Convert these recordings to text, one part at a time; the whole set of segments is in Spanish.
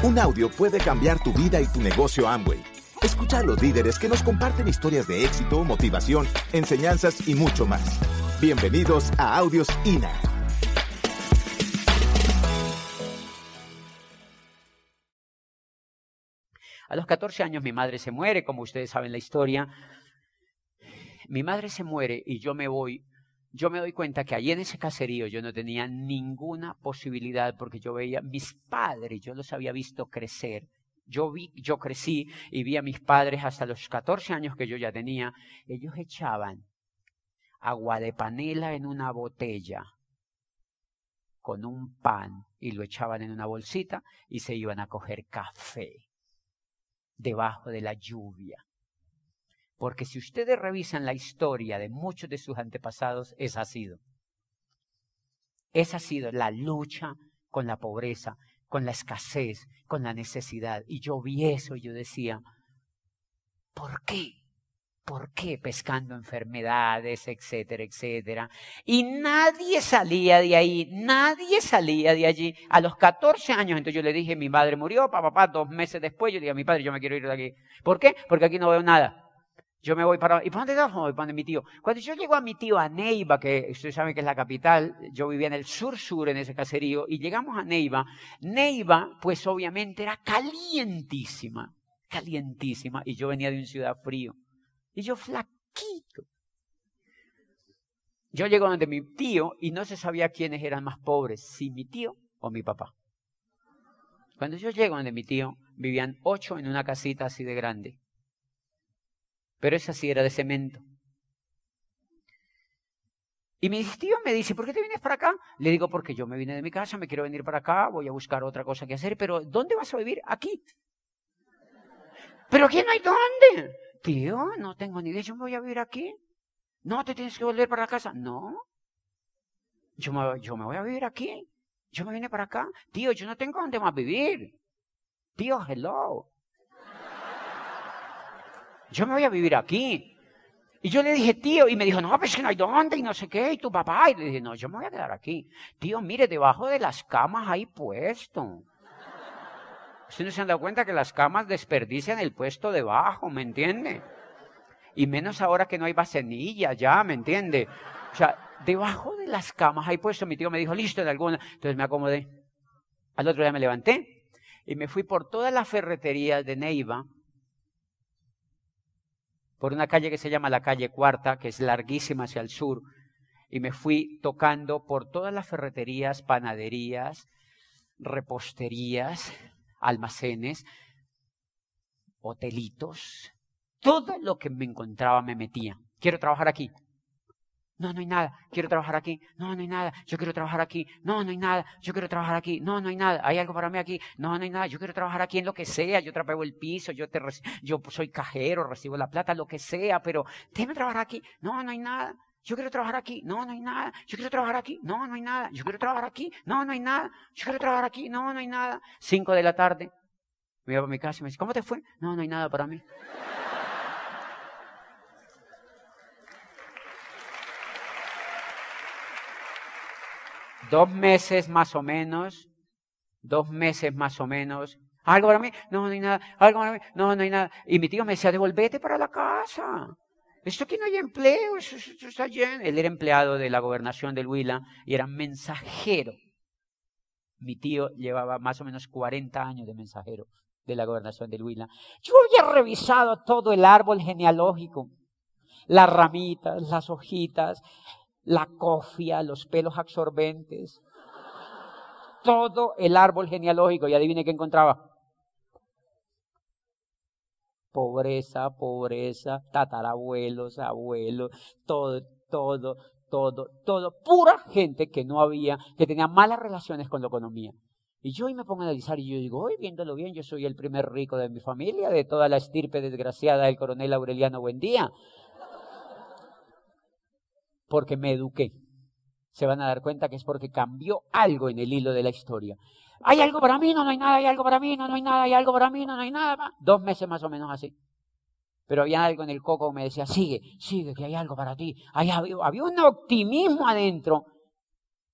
Un audio puede cambiar tu vida y tu negocio Amway. Escucha a los líderes que nos comparten historias de éxito, motivación, enseñanzas y mucho más. Bienvenidos a Audios INA. A los 14 años mi madre se muere, como ustedes saben la historia. Mi madre se muere y yo me voy yo me doy cuenta que allí en ese caserío yo no tenía ninguna posibilidad porque yo veía mis padres, yo los había visto crecer. Yo vi, yo crecí y vi a mis padres hasta los 14 años que yo ya tenía. Ellos echaban agua de panela en una botella con un pan y lo echaban en una bolsita y se iban a coger café debajo de la lluvia. Porque si ustedes revisan la historia de muchos de sus antepasados, esa ha sido. Esa ha sido la lucha con la pobreza, con la escasez, con la necesidad. Y yo vi eso y yo decía, ¿por qué? ¿Por qué pescando enfermedades, etcétera, etcétera? Y nadie salía de ahí, nadie salía de allí. A los 14 años, entonces yo le dije, mi madre murió, papá, papá, dos meses después, yo dije a mi padre, yo me quiero ir de aquí. ¿Por qué? Porque aquí no veo nada. Yo me voy para... ¿Y para dónde vas? Voy para mi tío. Cuando yo llego a mi tío, a Neiva, que ustedes saben que es la capital, yo vivía en el sur-sur, en ese caserío, y llegamos a Neiva. Neiva, pues obviamente era calientísima, calientísima, y yo venía de una ciudad frío. Y yo flaquito. Yo llego donde mi tío y no se sabía quiénes eran más pobres, si mi tío o mi papá. Cuando yo llego donde mi tío, vivían ocho en una casita así de grande. Pero esa sí era de cemento. Y mi tío me dice, ¿por qué te vienes para acá? Le digo, porque yo me vine de mi casa, me quiero venir para acá, voy a buscar otra cosa que hacer, pero ¿dónde vas a vivir? Aquí. ¿Pero aquí no hay dónde? Tío, no tengo ni idea, yo me voy a vivir aquí. No, te tienes que volver para la casa. No. Yo me, yo me voy a vivir aquí. Yo me vine para acá. Tío, yo no tengo dónde más vivir. Tío, hello yo me voy a vivir aquí. Y yo le dije, tío, y me dijo, no, pues que no hay dónde, y no sé qué, y tu papá. Y le dije, no, yo me voy a quedar aquí. Tío, mire, debajo de las camas hay puesto. Ustedes no se han dado cuenta que las camas desperdician el puesto debajo, ¿me entiende? Y menos ahora que no hay bacenilla ya, ¿me entiende? O sea, debajo de las camas hay puesto. Mi tío me dijo, listo, de alguna. Entonces me acomodé. Al otro día me levanté y me fui por toda la ferretería de Neiva por una calle que se llama la calle Cuarta, que es larguísima hacia el sur, y me fui tocando por todas las ferreterías, panaderías, reposterías, almacenes, hotelitos, todo lo que me encontraba me metía. Quiero trabajar aquí. No, no hay nada. Quiero trabajar aquí. No, no hay nada. Yo quiero trabajar aquí. No, no hay nada. Yo quiero trabajar aquí. No, no hay nada. ¿Hay algo para mí aquí? No, no hay nada. Yo quiero trabajar aquí en lo que sea. Yo trapeo el piso. Yo, te yo soy cajero, recibo la plata, lo que sea. Pero déjame trabajar aquí. No, no hay nada. Yo quiero trabajar aquí. No, no hay nada. Yo quiero trabajar aquí. No, no hay nada. Yo quiero trabajar aquí. No, no hay nada. Yo quiero trabajar aquí. No, no hay nada. Cinco de la tarde. Me voy a mi casa y me dice, ¿cómo te fue? No, no hay nada para mí. Dos meses más o menos, dos meses más o menos. ¿Algo para mí? No, no hay nada. ¿Algo para mí? No, no hay nada. Y mi tío me decía, devolvete para la casa. Esto aquí no hay empleo, eso, está lleno. Él era empleado de la gobernación del Huila y era mensajero. Mi tío llevaba más o menos 40 años de mensajero de la gobernación del Huila. Yo había revisado todo el árbol genealógico, las ramitas, las hojitas, la cofia, los pelos absorbentes, todo el árbol genealógico. Y adivine qué encontraba. Pobreza, pobreza, tatarabuelos, abuelos, todo, todo, todo, todo. Pura gente que no había, que tenía malas relaciones con la economía. Y yo hoy me pongo a analizar y yo digo, hoy viéndolo bien, yo soy el primer rico de mi familia, de toda la estirpe desgraciada del coronel Aureliano Buendía porque me eduqué. Se van a dar cuenta que es porque cambió algo en el hilo de la historia. Hay algo para mí, no, no hay nada, hay algo para mí, no, no hay nada, hay algo para mí, no, no hay nada. Dos meses más o menos así. Pero había algo en el coco que me decía, sigue, sigue, que hay algo para ti. había, había un optimismo adentro.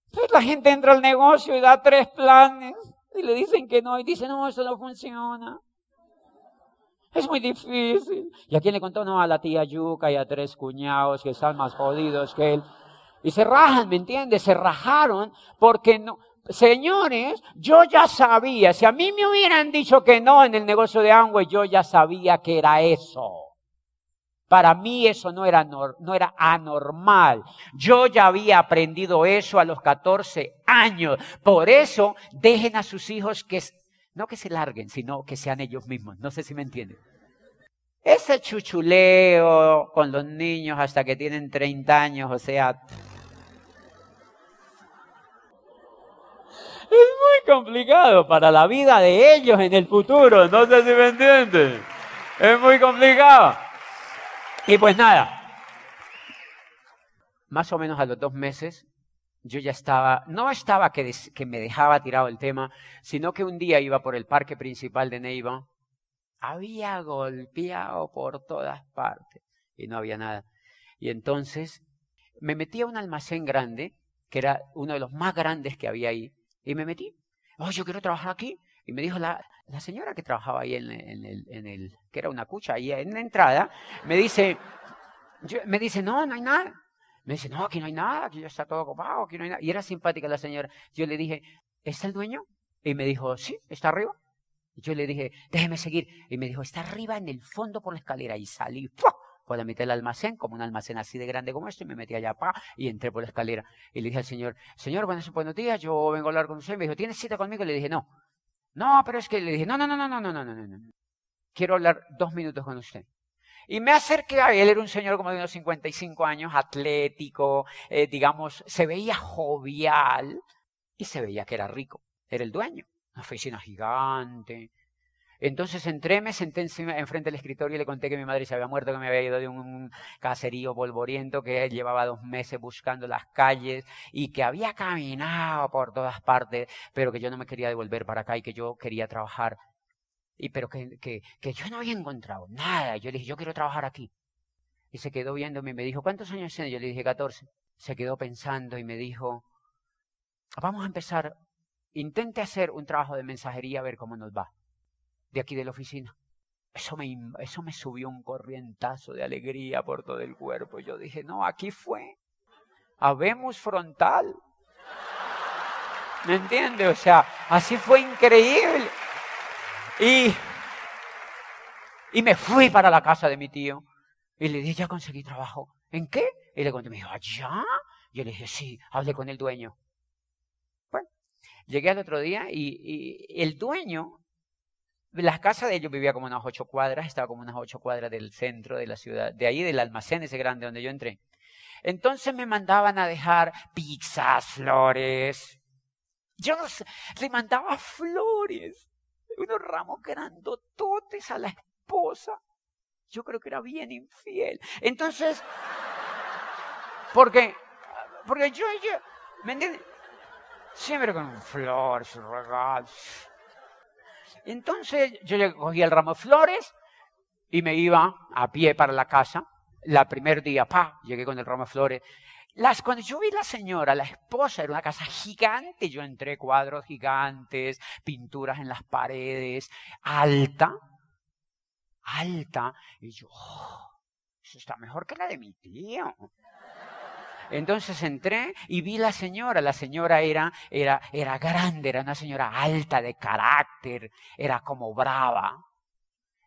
Entonces la gente entra al negocio y da tres planes. Y le dicen que no, y dice, no, eso no funciona. Es muy difícil. ¿Y a quién le contó? No, a la tía Yuca y a tres cuñados que están más jodidos que él. Y se rajan, ¿me entiendes? Se rajaron porque no. Señores, yo ya sabía, si a mí me hubieran dicho que no en el negocio de Amway, yo ya sabía que era eso. Para mí eso no era, no era anormal. Yo ya había aprendido eso a los 14 años. Por eso dejen a sus hijos que, no que se larguen, sino que sean ellos mismos. No sé si me entienden. Ese chuchuleo con los niños hasta que tienen 30 años, o sea... Es muy complicado para la vida de ellos en el futuro. No sé si me entienden. Es muy complicado. Y pues nada, más o menos a los dos meses, yo ya estaba, no estaba que, que me dejaba tirado el tema, sino que un día iba por el parque principal de Neiva, había golpeado por todas partes y no había nada. Y entonces me metí a un almacén grande, que era uno de los más grandes que había ahí, y me metí. Oh, yo quiero trabajar aquí. Y me dijo la, señora que trabajaba ahí en, el, en, el, que era una cucha ahí en la entrada, me dice, me dice, no, no hay nada. Me dice, no, aquí no hay nada, aquí ya está todo ocupado, aquí no hay nada. Y era simpática la señora. Yo le dije, ¿está el dueño? Y me dijo, sí, está arriba. Yo le dije, déjeme seguir. Y me dijo, está arriba en el fondo por la escalera. Y salí, por la mitad del almacén, como un almacén así de grande como este, y me metí allá, pa, y entré por la escalera. Y le dije al señor, señor, buenos, buenos días, yo vengo a hablar con usted. Y me dijo, ¿tienes cita conmigo? Y le dije, no. No, pero es que le dije, no, no, no, no, no, no, no, no, no. Quiero hablar dos minutos con usted. Y me acerqué a él, era un señor como de unos 55 años, atlético, eh, digamos, se veía jovial y se veía que era rico. Era el dueño, una oficina gigante, entonces entré, me senté enfrente del escritorio y le conté que mi madre se había muerto, que me había ido de un caserío polvoriento, que llevaba dos meses buscando las calles y que había caminado por todas partes, pero que yo no me quería devolver para acá y que yo quería trabajar. Y pero que, que, que yo no había encontrado nada. Yo le dije, yo quiero trabajar aquí. Y se quedó viéndome y me dijo, ¿cuántos años tiene? Yo le dije, 14. Se quedó pensando y me dijo, vamos a empezar, intente hacer un trabajo de mensajería a ver cómo nos va de aquí de la oficina. Eso me, eso me subió un corrientazo de alegría por todo el cuerpo. Yo dije, no, aquí fue. Habemos frontal. ¿Me entiende? O sea, así fue increíble. Y, y me fui para la casa de mi tío. Y le dije, ya conseguí trabajo. ¿En qué? Y le conté, me dijo, ¿allá? Yo le dije, sí, hablé con el dueño. Bueno, llegué al otro día y, el dueño la casa de ellos vivía como unas ocho cuadras, estaba como unas ocho cuadras del centro de la ciudad, de ahí del almacén ese grande donde yo entré. Entonces me mandaban a dejar pizzas, flores. Yo no sé, le mandaba flores, unos ramos grandototes a la esposa. Yo creo que era bien infiel. Entonces, porque, porque yo, yo, ¿me entiendes? Siempre con flores, regalos. Entonces yo cogí el ramo de flores y me iba a pie para la casa. La primer día, pa, llegué con el ramo de flores. Las, cuando yo vi la señora, la esposa, era una casa gigante. Yo entré, cuadros gigantes, pinturas en las paredes, alta, alta. Y yo, oh, eso está mejor que la de mi tío. Entonces entré y vi la señora. La señora era, era, era grande, era una señora alta de carácter, era como brava.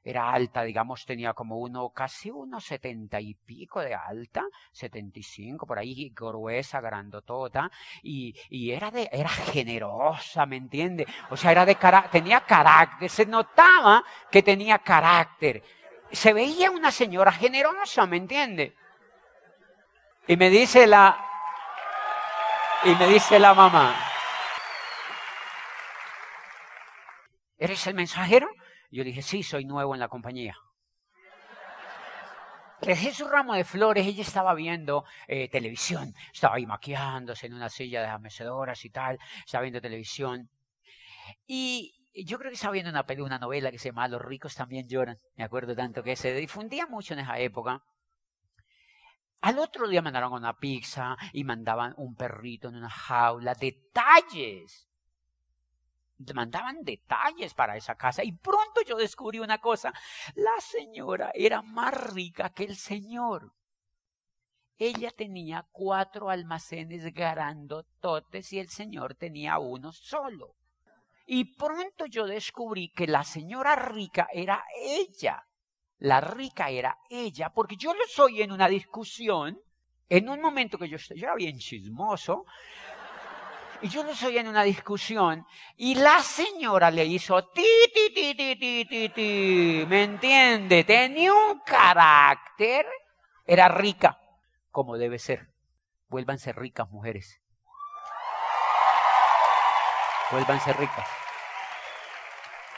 Era alta, digamos, tenía como uno, casi unos setenta y pico de alta, setenta y cinco, por ahí, gruesa, grandotota, y, y era de, era generosa, ¿me entiende? O sea, era de tenía carácter, se notaba que tenía carácter. Se veía una señora generosa, ¿me entiende? Y me dice la y me dice la mamá, ¿eres el mensajero? Yo dije, sí, soy nuevo en la compañía. Le dejé su ramo de flores, ella estaba viendo eh, televisión, estaba ahí maquiándose en una silla de las mecedoras y tal, estaba viendo televisión. Y yo creo que estaba viendo una, una novela que se llama Los ricos también lloran, me acuerdo tanto que se difundía mucho en esa época. Al otro día mandaron una pizza y mandaban un perrito en una jaula, detalles. Mandaban detalles para esa casa y pronto yo descubrí una cosa, la señora era más rica que el señor. Ella tenía cuatro almacenes totes y el señor tenía uno solo. Y pronto yo descubrí que la señora rica era ella. La rica era ella, porque yo lo soy en una discusión, en un momento que yo, yo era bien chismoso, y yo lo soy en una discusión, y la señora le hizo ti, ti, ti, ti, ti, ti, ti, ¿me entiende? Tenía un carácter, era rica, como debe ser. Vuélvanse ricas, mujeres. Vuélvanse ricas.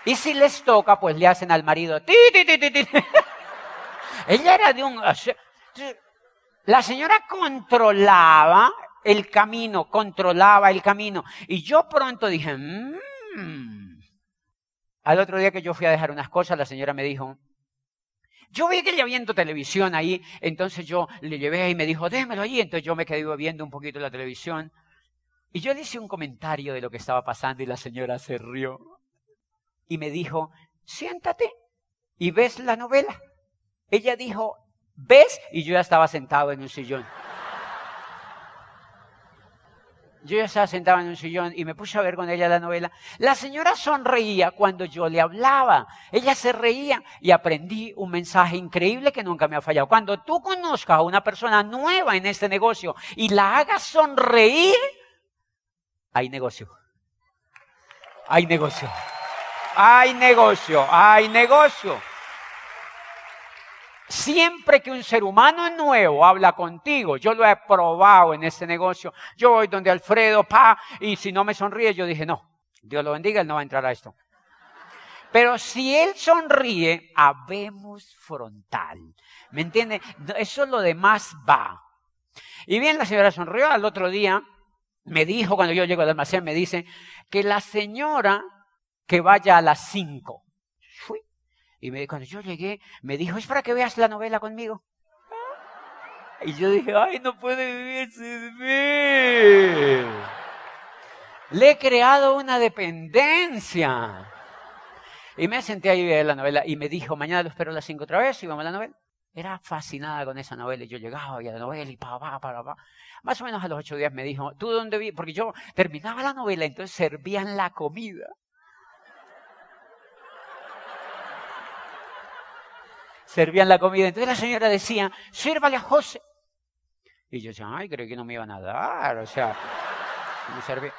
Y si les toca, pues le hacen al marido. Ti, ti, ti, ti, Ella era de un... La señora controlaba el camino, controlaba el camino. Y yo pronto dije, mmm. al otro día que yo fui a dejar unas cosas, la señora me dijo, yo vi que ella viendo televisión ahí, entonces yo le llevé y me dijo, démelo ahí. Entonces yo me quedé viendo un poquito la televisión. Y yo le hice un comentario de lo que estaba pasando y la señora se rió. Y me dijo, siéntate y ves la novela. Ella dijo, ¿ves? Y yo ya estaba sentado en un sillón. Yo ya estaba sentado en un sillón y me puse a ver con ella la novela. La señora sonreía cuando yo le hablaba. Ella se reía y aprendí un mensaje increíble que nunca me ha fallado. Cuando tú conozcas a una persona nueva en este negocio y la hagas sonreír, hay negocio. Hay negocio. Hay negocio. Hay negocio. Siempre que un ser humano nuevo habla contigo, yo lo he probado en este negocio, yo voy donde Alfredo, pa, y si no me sonríe, yo dije, no, Dios lo bendiga, él no va a entrar a esto. Pero si él sonríe, habemos frontal. ¿Me entiende? Eso lo demás va. Y bien, la señora sonrió. Al otro día me dijo, cuando yo llego al almacén, me dice que la señora que vaya a las cinco. Y me, cuando yo llegué, me dijo, es para que veas la novela conmigo. Y yo dije, ay, no puede vivir sin mí. Le he creado una dependencia. Y me senté ahí a la novela y me dijo, mañana lo espero a las cinco otra vez y vamos a la novela. Era fascinada con esa novela y yo llegaba y a la novela y pa, pa, pa, pa. Más o menos a los ocho días me dijo, ¿tú dónde vi? Porque yo terminaba la novela, entonces servían la comida. Servían la comida. Entonces la señora decía, sírvale a José. Y yo decía, ay, creí que no me iban a dar. O sea, me servía.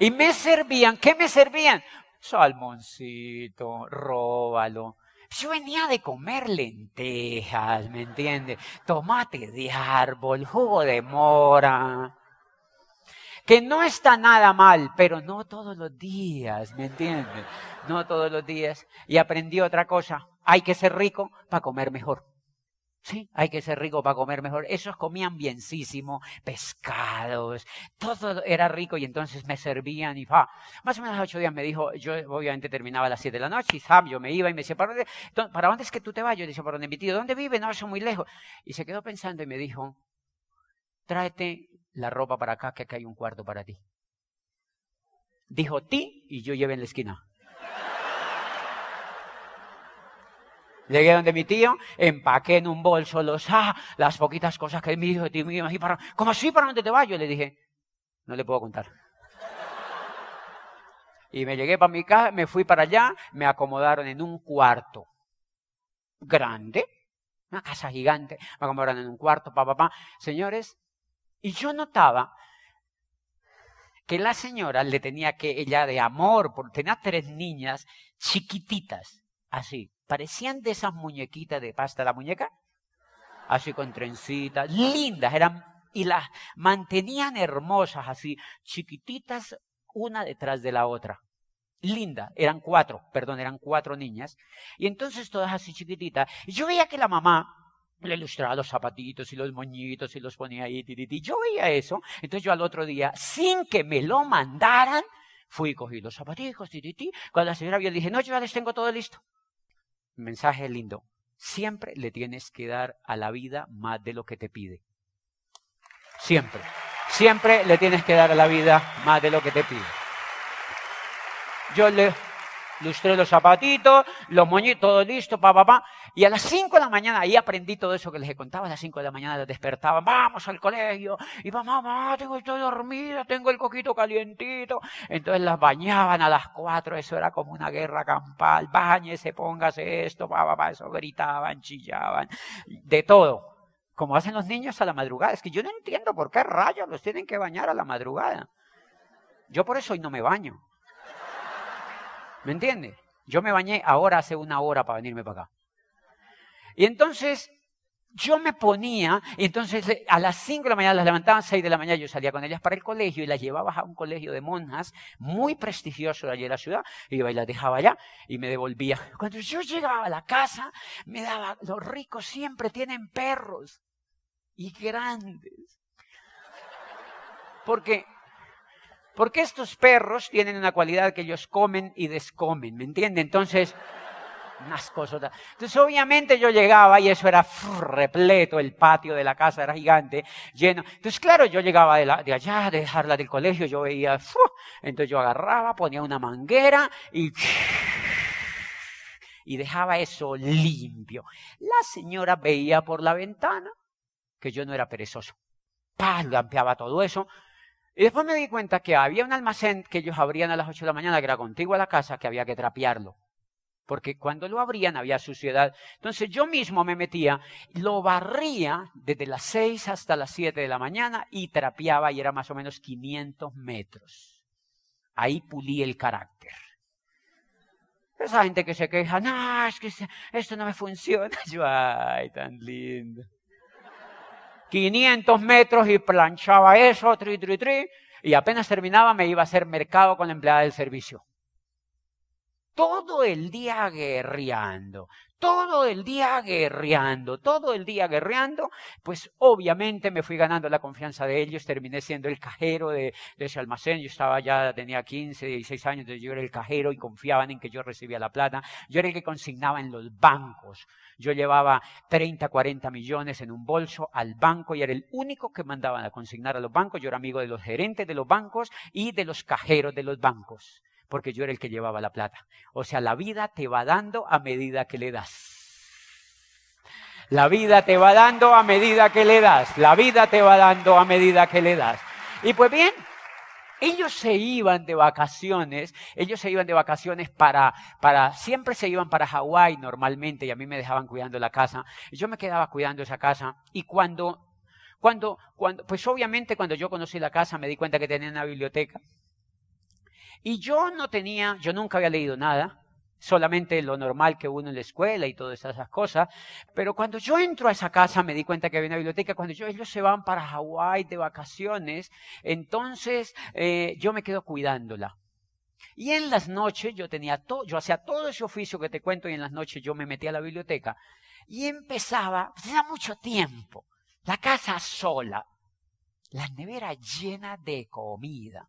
Y me servían, ¿qué me servían? Salmoncito, róbalo. Yo venía de comer lentejas, ¿me entiendes? Tomate de árbol, jugo de mora. Que no está nada mal, pero no todos los días, ¿me entiendes? No todos los días. Y aprendí otra cosa hay que ser rico para comer mejor. Sí, hay que ser rico para comer mejor. Esos comían bienísimo, pescados, todo era rico y entonces me servían y fa. Más o menos a ocho días me dijo, yo obviamente terminaba a las siete de la noche y Sam, yo me iba y me decía, ¿para dónde, ¿para dónde es que tú te vas? Yo decía, ¿para dónde mi tío? ¿Dónde vive? No, eso muy lejos. Y se quedó pensando y me dijo, tráete la ropa para acá que acá hay un cuarto para ti. Dijo ti y yo llevé en la esquina. Llegué donde mi tío, empaqué en un bolso los, ah, las poquitas cosas que me dijo, tío mío, para, ¿cómo así? ¿Para dónde te vas? Yo le dije, no le puedo contar. Y me llegué para mi casa, me fui para allá, me acomodaron en un cuarto grande, una casa gigante, me acomodaron en un cuarto, papá, papá. Señores, y yo notaba que la señora le tenía que, ella de amor, porque tenía tres niñas chiquititas, así, parecían de esas muñequitas de pasta la muñeca, así con trencitas, lindas, eran, y las mantenían hermosas, así, chiquititas, una detrás de la otra. Linda, eran cuatro, perdón, eran cuatro niñas, y entonces todas así chiquititas. Yo veía que la mamá le ilustraba los zapatitos y los moñitos y los ponía ahí, y yo veía eso, entonces yo al otro día, sin que me lo mandaran, fui y cogí los zapatitos, tititi. Cuando la señora vio, dije, no, yo ya les tengo todo listo mensaje lindo. Siempre le tienes que dar a la vida más de lo que te pide. Siempre. Siempre le tienes que dar a la vida más de lo que te pide. yo le lustré los zapatitos, los moñitos, todo listo, pa, pa, pa. Y a las 5 de la mañana, ahí aprendí todo eso que les contaba, a las 5 de la mañana despertaban, vamos al colegio, y mamá, mamá, tengo, estoy dormida, tengo el coquito calientito. Entonces las bañaban a las 4, eso era como una guerra campal, bañese, póngase esto, pa, pa, pa, eso gritaban, chillaban, de todo. Como hacen los niños a la madrugada. Es que yo no entiendo por qué rayos los tienen que bañar a la madrugada. Yo por eso hoy no me baño. ¿Me entiende? Yo me bañé ahora hace una hora para venirme para acá. Y entonces yo me ponía, y entonces a las 5 de la mañana las levantaban, 6 de la mañana yo salía con ellas para el colegio y las llevaba a un colegio de monjas muy prestigioso de allí en la ciudad, y iba y las dejaba allá y me devolvía. Cuando yo llegaba a la casa, me daba, los ricos siempre tienen perros y grandes. Porque porque estos perros tienen una cualidad que ellos comen y descomen, ¿me entiende? Entonces, unas cosas. Entonces, obviamente yo llegaba y eso era repleto, el patio de la casa era gigante, lleno. Entonces, claro, yo llegaba de, allá, de dejarla del colegio, yo veía, entonces yo agarraba, ponía una manguera y y dejaba eso limpio. La señora veía por la ventana que yo no era perezoso. ¡Pah! Lampeaba todo eso. Y después me di cuenta que había un almacén que ellos abrían a las 8 de la mañana, que era contigo a la casa, que había que trapearlo. Porque cuando lo abrían había suciedad. Entonces yo mismo me metía, lo barría desde las 6 hasta las 7 de la mañana y trapeaba y era más o menos 500 metros. Ahí pulí el carácter. Esa gente que se queja, no, es que esto no me funciona. Yo, ay, tan lindo. 500 metros y planchaba eso, tri, tri, tri, y apenas terminaba me iba a hacer mercado con la empleada del servicio. Todo el día guerreando, todo el día guerreando, todo el día guerreando, pues obviamente me fui ganando la confianza de ellos, terminé siendo el cajero de, ese almacén, yo estaba ya, tenía 15, 16 años, yo era el cajero y confiaban en que yo recibía la plata, yo era el que consignaba en los bancos, yo llevaba 30, 40 millones en un bolso al banco y era el único que mandaban a consignar a los bancos. Yo era amigo de los gerentes de los bancos y de los cajeros de los bancos, porque yo era el que llevaba la plata. O sea, la vida te va dando a medida que le das. La vida te va dando a medida que le das. La vida te va dando a medida que le das. Y pues bien, ellos se iban de vacaciones, ellos se iban de vacaciones para, para, siempre se iban para Hawái normalmente y a mí me dejaban cuidando la casa. Yo me quedaba cuidando esa casa y cuando, cuando, cuando, pues obviamente cuando yo conocí la casa me di cuenta que tenía una biblioteca. Y yo no tenía, yo nunca había leído nada solamente lo normal que uno en la escuela y todas esas cosas. Pero cuando yo entro a esa casa me di cuenta que había una biblioteca. Cuando ellos se van para Hawái de vacaciones, entonces eh, yo me quedo cuidándola. Y en las noches yo tenía yo hacía todo ese oficio que te cuento y en las noches yo me metía a la biblioteca y empezaba, hacía mucho tiempo, la casa sola, la nevera llena de comida.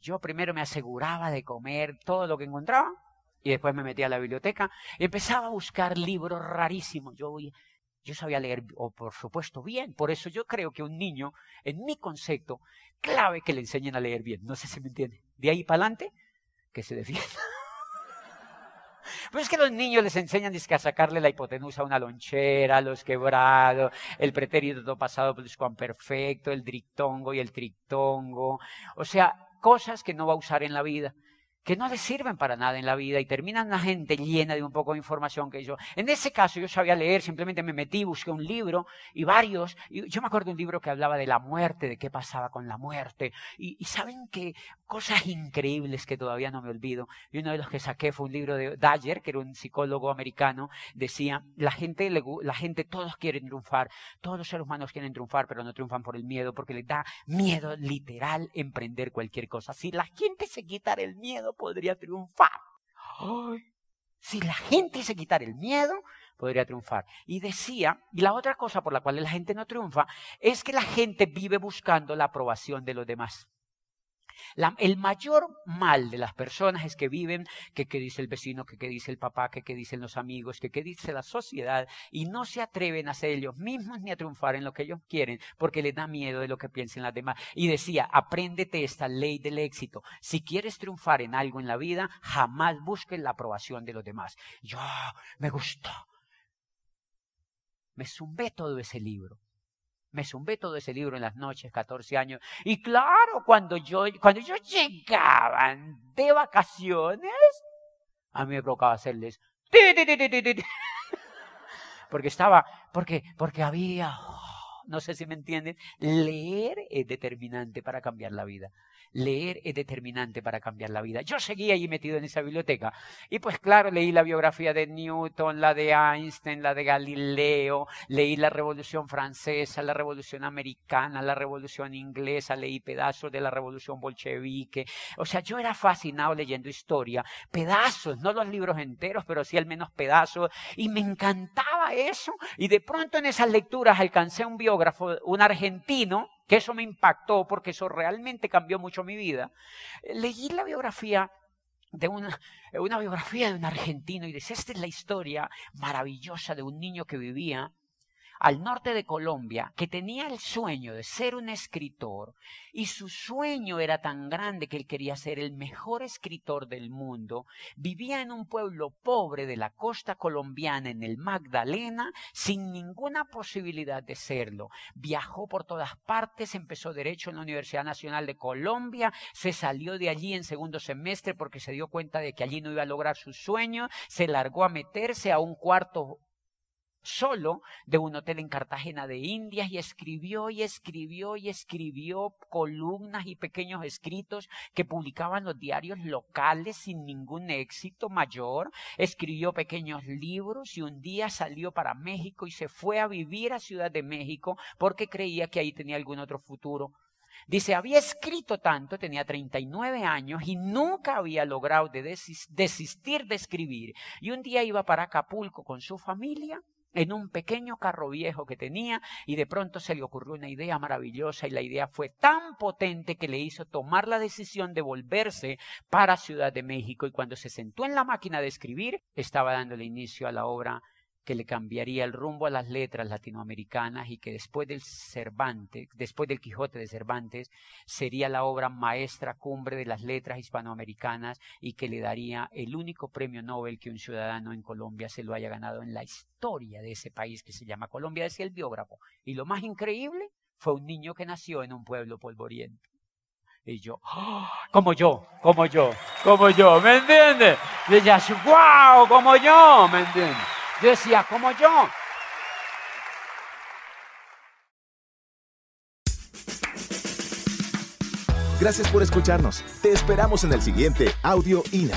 Yo primero me aseguraba de comer todo lo que encontraba y después me metí a la biblioteca y empezaba a buscar libros rarísimos. Yo, yo sabía leer, o por supuesto, bien. Por eso yo creo que un niño, en mi concepto, clave que le enseñen a leer bien. No sé si me entiende. De ahí para adelante, que se defienda. Pues es que los niños les enseñan a sacarle la hipotenusa a una lonchera, los quebrados, el pretérito pasado perfecto, el dictongo y el trictongo. O sea, cosas que no va a usar en la vida que no les sirven para nada en la vida y terminan la gente llena de un poco de información que yo. En ese caso yo sabía leer, simplemente me metí, busqué un libro y varios. Y yo me acuerdo de un libro que hablaba de la muerte, de qué pasaba con la muerte. Y, saben que cosas increíbles que todavía no me olvido. Y uno de los que saqué fue un libro de Dyer, que era un psicólogo americano, decía, la gente, la gente, todos quieren triunfar, todos los seres humanos quieren triunfar, pero no triunfan por el miedo, porque les da miedo literal emprender cualquier cosa. Si la gente se quitara el miedo, podría triunfar. si la gente se quitara el miedo, podría triunfar. Y decía, y la otra cosa por la cual la gente no triunfa, es que la gente vive buscando la aprobación de los demás. El mayor mal de las personas es que viven que qué dice el vecino, que qué dice el papá, que qué dicen los amigos, que qué dice la sociedad y no se atreven a ser ellos mismos ni a triunfar en lo que ellos quieren porque les da miedo de lo que piensen las demás. Y decía, apréndete esta ley del éxito. Si quieres triunfar en algo en la vida, jamás busques la aprobación de los demás. Yo me gustó. Me zumbé todo ese libro. Me zumbé todo ese libro en las noches, 14 años. Y claro, cuando yo, cuando yo llegaba de vacaciones, a mí me provocaba hacerles... Porque estaba, porque, porque había, oh, no sé si me entienden, leer es determinante para cambiar la vida. Leer es determinante para cambiar la vida. Yo seguía allí metido en esa biblioteca. Y pues claro, leí la biografía de Newton, la de Einstein, la de Galileo, leí la Revolución Francesa, la Revolución Americana, la Revolución Inglesa, leí pedazos de la Revolución Bolchevique. O sea, yo era fascinado leyendo historia, pedazos, no los libros enteros, pero sí al menos pedazos. Y me encantaba eso. Y de pronto en esas lecturas alcancé un biógrafo, un argentino, que eso me impactó porque eso realmente cambió mucho mi vida. Leí la biografía de una, biografía de un argentino y dice, esta es la historia maravillosa de un niño que vivía al norte de Colombia que tenía el sueño de ser un escritor y su sueño era tan grande que él quería ser el mejor escritor del mundo, vivía en un pueblo pobre de la costa colombiana en el Magdalena sin ninguna posibilidad de serlo. Viajó por todas partes, empezó derecho en la Universidad Nacional de Colombia, se salió de allí en segundo semestre porque se dio cuenta de que allí no iba a lograr su sueño, se largó a meterse a un cuarto solo de un hotel en Cartagena de Indias y escribió y escribió y escribió columnas y pequeños escritos que publicaban los diarios locales sin ningún éxito mayor. Escribió pequeños libros y un día salió para México y se fue a vivir a Ciudad de México porque creía que ahí tenía algún otro futuro. Dice, había escrito tanto, tenía 39 años y nunca había logrado desistir de escribir. Y un día iba para Acapulco con su familia en un pequeño carro viejo que tenía y de pronto se le ocurrió una idea maravillosa y la idea fue tan potente que le hizo tomar la decisión de volverse para Ciudad de México. Y cuando se sentó en la máquina de escribir estaba dándole inicio a la obra que le cambiaría el rumbo a las letras latinoamericanas y que después del Cervantes, después del Quijote de Cervantes, sería la obra maestra cumbre de las letras hispanoamericanas y que le daría el único premio Nobel que un ciudadano en Colombia se lo haya ganado en la historia de ese país que se llama Colombia, decía el biógrafo. Y lo más increíble fue un niño que nació en un pueblo polvoriento. Y yo, ¡ah! como yo, como yo, como yo, ¿me entiendes? Y wow, como yo, ¿me entiendes? Yo decía, como yo. Gracias por escucharnos. Te esperamos en el siguiente Audio INA.